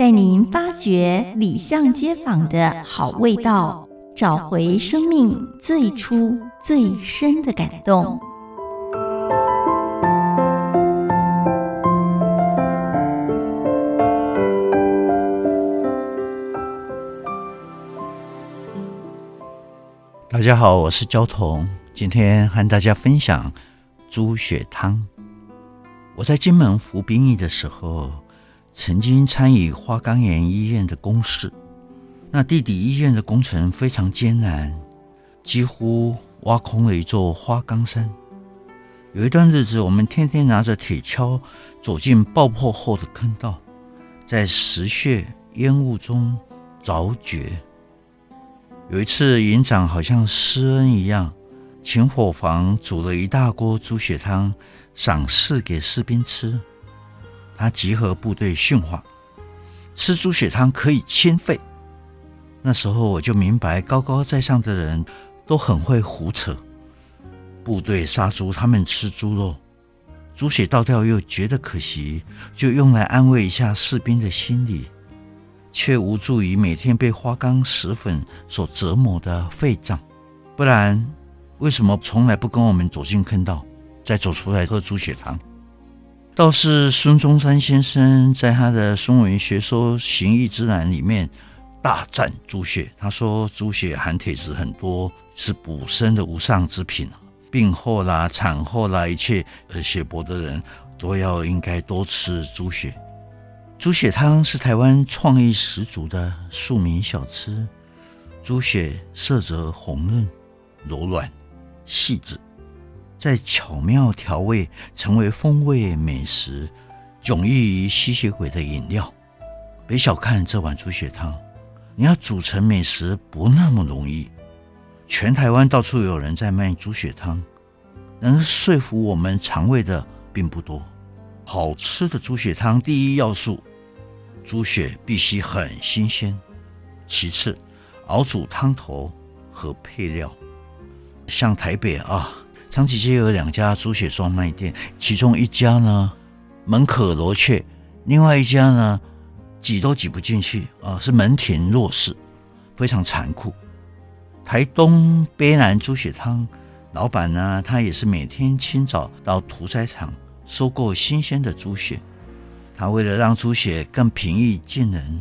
带您发掘里巷街坊的好味道，找回生命最初最深的感动。大家好，我是焦桐，今天和大家分享猪血汤。我在金门服兵役的时候，曾经参与花岗岩医院的工事。那地底医院的工程非常艰难，几乎挖空了一座花岗山。有一段日子，我们天天拿着铁锹走进爆破后的坑道，在石屑烟雾中凿掘。有一次，营长好像施恩一样，请伙房煮了一大锅猪血汤，赏赐给士兵吃。他集合部队训话：吃猪血汤可以清肺。那时候我就明白，高高在上的人都很会胡扯。部队杀猪，他们吃猪肉，猪血倒掉又觉得可惜，就用来安慰一下士兵的心理。却无助于每天被花岗石粉所折磨的肺脏，不然为什么从来不跟我们走进坑道，再走出来喝猪血汤？倒是孙中山先生在他的《孙文学说行义之览》里面大赞猪血，他说猪血含铁质很多，是补身的无上之品，病后啦、产后啦，一切呃血薄的人都要应该多吃猪血。猪血汤是台湾创意十足的庶民小吃。猪血色泽红润、柔软、细致，再巧妙调味，成为风味美食，迥异于吸血鬼的饮料。别小看这碗猪血汤，你要煮成美食不那么容易。全台湾到处有人在卖猪血汤，能说服我们肠胃的并不多。好吃的猪血汤，第一要素。猪血必须很新鲜，其次，熬煮汤头和配料。像台北啊，长崎街有两家猪血专卖店，其中一家呢门可罗雀，另外一家呢挤都挤不进去啊，是门庭若市，非常残酷。台东卑南猪血汤老板呢，他也是每天清早到屠宰场收购新鲜的猪血。他为了让猪血更平易近人，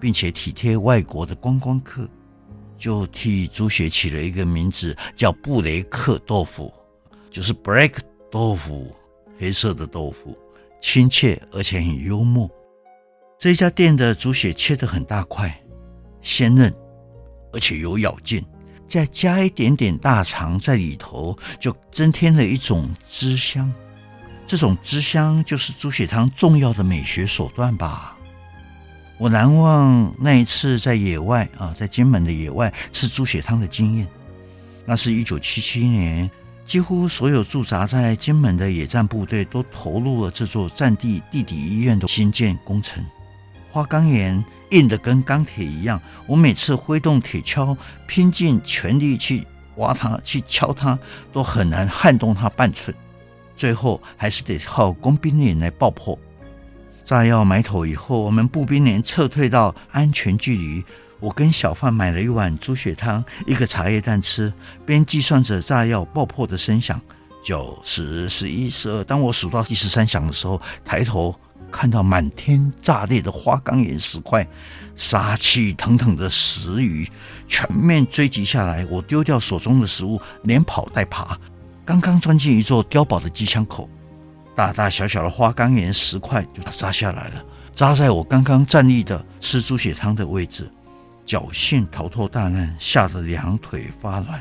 并且体贴外国的观光客，就替猪血起了一个名字，叫布雷克豆腐，就是 black 豆腐，黑色的豆腐，亲切而且很幽默。这家店的猪血切得很大块，鲜嫩，而且有咬劲，再加一点点大肠在里头，就增添了一种汁香。这种汁香就是猪血汤重要的美学手段吧。我难忘那一次在野外啊，在金门的野外吃猪血汤的经验。那是一九七七年，几乎所有驻扎在金门的野战部队都投入了这座战地地底医院的兴建工程。花岗岩硬得跟钢铁一样，我每次挥动铁锹，拼尽全力去挖它、去敲它，都很难撼动它半寸。最后还是得靠工兵连来爆破。炸药埋妥以后，我们步兵连撤退到安全距离。我跟小贩买了一碗猪血汤，一个茶叶蛋吃，边计算着炸药爆破的声响：九、十、十一、十二。当我数到第十三响的时候，抬头看到满天炸裂的花岗岩石块，杀气腾腾的石鱼全面追击下来。我丢掉手中的食物，连跑带爬。刚刚钻进一座碉堡的机枪口，大大小小的花岗岩石块就砸下来了，砸在我刚刚站立的吃猪血汤的位置，侥幸逃脱大难，吓得两腿发软。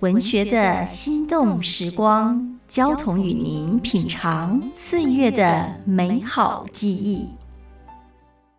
文学的心动时光，交同与您品尝岁月的美好记忆。